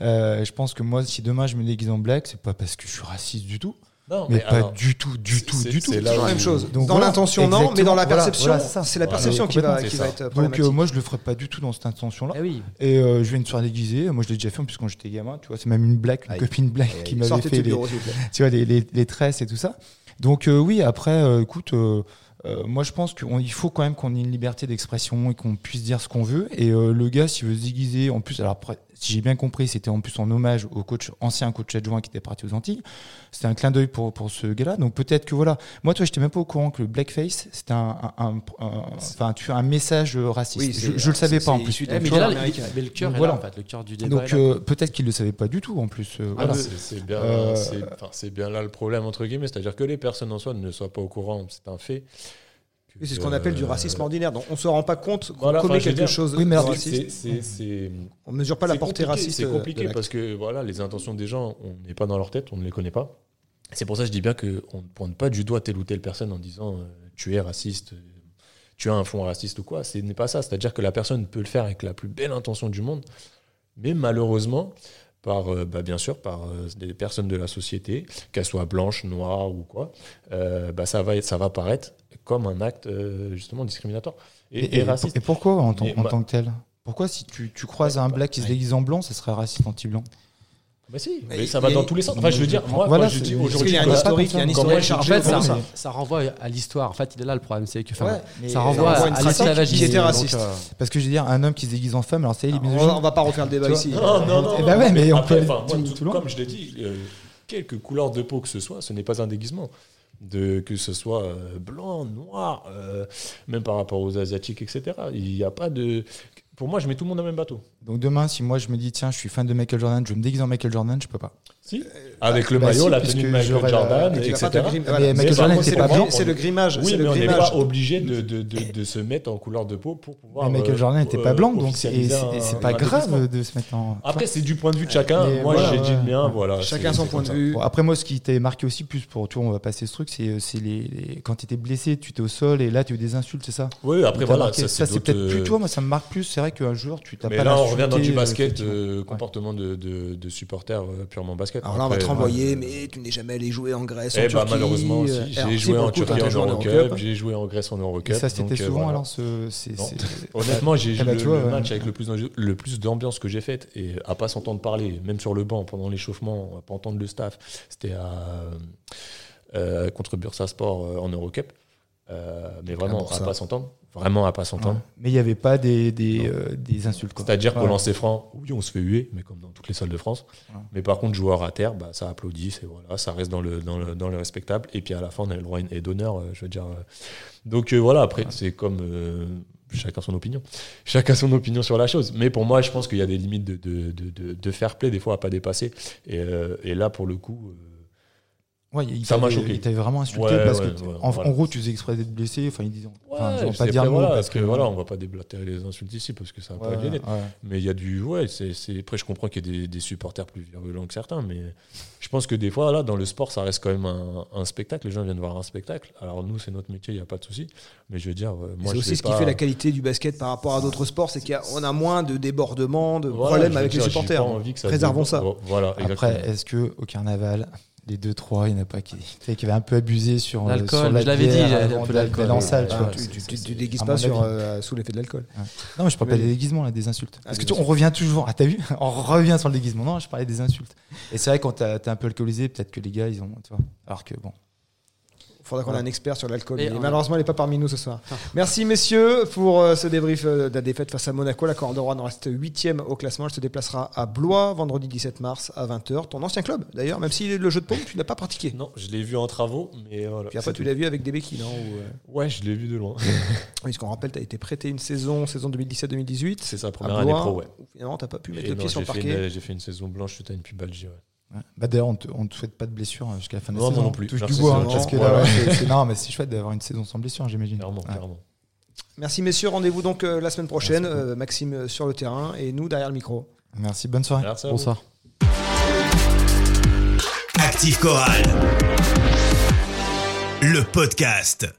Euh, je pense que moi, si demain je me déguise en black, c'est pas parce que je suis raciste du tout, Non, mais, pas alors, du tout, du tout, du tout. c'est la même chose. Donc dans voilà, l'intention non, mais dans la exactement. Voilà, perception, voilà, c'est ça. c'est la Voilà, perception qui va, qui va être Donc euh, moi, je le ferai pas du tout dans cette intention-là. Eh oui. Et euh, je vais une soirée déguisée. Moi, je l'ai déjà fait en plus quand j'étais gamin. Tu vois, c'est même une blague, une Aïe. copine blague Aïe, qui m'avait fait les, bureau, tu vois, les, les, les tresses et tout ça. Donc euh, oui, après, euh, écoute, euh, euh, moi je pense qu'il faut quand même qu'on ait une liberté d'expression et qu'on puisse dire ce qu'on veut. Et euh, le gars, s'il veut se déguiser, en plus, alors après, si j'ai bien compris, c'était en plus en hommage au coach ancien coach adjoint qui était parti aux Antilles. C'était un clin d'œil pour, pour ce gars-là. Donc peut-être que voilà, moi, toi, j'étais même pas au courant que le blackface, c'était un, un, un- un- enfin, tu as un message raciste. Oui, je, je le savais pas en plus. mais, là, américaine. mais le cœur voilà. là en fait, le cœur du débat. Donc euh, peut-être qu'il le savait pas du tout en plus. euh, Ah, voilà. non. C'est bien, Euh, bien là le problème entre guillemets, c'est-à-dire que les personnes en soi ne soient pas au courant, c'est un fait. C'est ce qu'on appelle du euh, racisme ordinaire. Donc on se rend pas compte qu'on Voilà, commet quelque dire- chose Oui, mais raciste. c'est- c'est- c'est- On mesure pas la portée raciste. C'est compliqué parce que voilà, les intentions des gens, on n'est pas dans leur tête, on ne les connaît pas. C'est pour ça que je dis bien qu'on ne pointe pas du doigt telle ou telle personne en disant euh, tu es raciste, tu as un fond raciste ou quoi. Ce n'est pas ça. C'est-à-dire que la personne peut le faire avec la plus belle intention du monde, mais malheureusement, par, euh, bah, bien sûr, par euh, des personnes de la société, qu'elles soient blanches, noires ou quoi, euh, bah, ça, va ça va paraître comme un acte euh, justement discriminatoire et, Et, et et- raciste. et pourquoi en, tant- en que tel? Pourquoi si tu, tu croises un black qui se déguise en blanc, ça serait raciste anti-blanc? Bah si, Mais mais ça il va dans tous les sens. Enfin, je veux dire, moi, Voilà, moi, je dis aujourd'hui, qu'il y a un historique, il y a un historique En fait, ça, de ça. renvoie à l'histoire. En fait, il est là le problème, c'est que enfin, Ouais, mais ça renvoie à, une à l'esclavagisme. qui était donc, raciste. euh, Parce que je veux dire, un homme qui se déguise en femme, alors ça y est, il On on va pas refaire le débat ici. Non, non, non. Eh ben ouais, mais on peut comme je l'ai dit, euh, quelque couleur de peau que ce soit, ce n'est pas un déguisement. De, que ce soit euh, blanc, noir, euh, même par rapport aux Asiatiques, etc. Il n'y a pas de. Pour moi, je mets tout le monde dans le même bateau. Donc demain, si moi je me dis, tiens, je suis fan de Michael Jordan, je me déguise en Michael Jordan, je peux pas. Si Avec le bah maillot, si, la tenue de Michael Jordan, etc. Mais. Michael Jordan c'est blanc. le- C'est le grimage. Oui, c'est mais le on n'est grimage. pas obligé de, de, de, de se mettre en couleur de peau pour pouvoir. Mais Michael euh, Jordan n'était pas euh, blanc, donc et officialiser c'est pas grave de se mettre en. Après, c'est du point de vue de chacun. Moi, voilà, j'ai dit le mien. Voilà, Chacun son point de vue. Après moi, ce qui t'avait marqué aussi plus pour tu vois, on va passer ce truc, c'est les, quand tu étais blessé, tu étais au sol et là tu as eu des insultes, c'est ça Oui, après, voilà. Ça, ça c'est peut-être plus euh, toi, moi ça me marque plus. Vrai qu'un joueur, tu t'as Mais pas là, on revient dans du euh, basket, euh, comportement de, de, de supporter euh, purement basket. Alors là, on va te renvoyer, euh, mais tu n'es jamais allé jouer en Grèce, en Eh bah, Turquie. malheureusement J'ai joué en Turquie en joué Eurocup, j'ai joué en Grèce en Eurocup. ça, c'était souvent alors ce, Honnêtement, j'ai Eh ben, le, match avec le plus, d'enjeu- le plus d'ambiance que j'ai faite et à pas s'entendre parler, même sur le banc pendant l'échauffement, à pas entendre le staff. C'était à, euh, contre Bursasport euh, en Eurocup. Euh, mais vraiment à ça. pas s'entendre. Vraiment à pas s'entendre. Ouais. Mais il n'y avait pas des, des, euh, des insultes. C'est-à-dire qu'au lancer franc, oui, on se fait huer, mais comme dans toutes les salles de France. Ouais. Mais par contre, joueur à terre, bah, ça applaudit, c'est voilà, ça reste dans le, dans, le, dans le respectable. Et puis à la fin, on a le droit et d'honneur, euh, je veux dire. euh. Donc euh, voilà, après, c'est comme chacun son opinion. Chacun son opinion sur la chose. Mais pour moi, je pense qu'il y a des limites de, de, de, de, fair play, des fois, à pas dépasser. Et, et là, pour le coup. Ouais, il Ça m'a choqué. Il t'avait vraiment insulté Ouais, parce ouais, que ouais, en, voilà. en gros, tu faisais exprès d'être blessé. Enfin, ils disaient. Enfin, je pas dire voilà, parce que voilà, on va pas déblatérer les insultes ici parce que ça va Ouais, pas gêner. ouais. Mais il y a du. Ouais, c'est, c'est- après, je comprends qu'il y ait des, des supporters plus virulents que certains, mais je pense que des fois, là, dans le sport, ça reste quand même un, un spectacle. Les gens viennent voir un spectacle. Alors, nous, c'est notre métier, il n'y a pas de souci. Mais je veux dire, euh, moi, C'est aussi ce qui fait la qualité du basket par rapport à d'autres sports, c'est qu'on a, moins de débordements, de Voilà, problèmes avec les supporters. Préservons ça. Voilà, Après, est-ce que au carnaval, les deux trois, il n'y en a pas qui, qui avaient un peu abusé sur euh, L'alcool, la je l'avais dit, un peu d'alcool. dans la salle, tu vois. tu, déguises pas sur, euh, sous l'effet de l'alcool. Non, mais je parle pas des déguisements, là, des insultes. Parce Ah, que bien tu, on revient toujours. Ah, t'as vu? On revient sur le déguisement. Non, je parlais des insultes. Et c'est vrai, quand t'es un peu alcoolisé, peut-être que les gars, ils ont. Tu vois. Alors que bon. Faudra qu'on ait Voilà. un expert sur l'alcool. Et mais malheureusement, il n'est pas parmi nous ce soir. Merci messieurs pour euh, ce débrief euh, de la défaite face à Monaco. La Rouen reste 8 au classement. Elle se déplacera à Blois vendredi 17 mars à 20h. Ton ancien club d'ailleurs, même si le jeu de paume, tu l'as pas pratiqué. Non, je l'ai vu en travaux, mais voilà. Puis après, tu l'as vu avec des béquilles, non Ou, euh, Ouais, je l'ai vu de loin. Oui, ce qu'on rappelle, tu as été prêté une saison, saison 2017-2018. C'est sa à première année pro, ouais. Finalement, tu pas pu mettre Et le non, pied sur le j'ai fait parquet. J'ai fait une saison blanche suite à une pubalgie, ouais. Ouais. Bah d'ailleurs, on te, on te souhaite pas de blessure euh, jusqu'à la fin de la Non, saison. moi non plus. Touche Merci, du bois, c'est hein, parce que là, ouais. non, mais c'est chouette d'avoir une saison sans blessure, j'imagine. Clairement, Ouais. clairement. Merci messieurs, rendez-vous donc euh, la semaine prochaine. Euh, Maxime sur le terrain et nous derrière le micro. Merci, bonne soirée. Merci. Bonsoir. Active Chorale. Le podcast.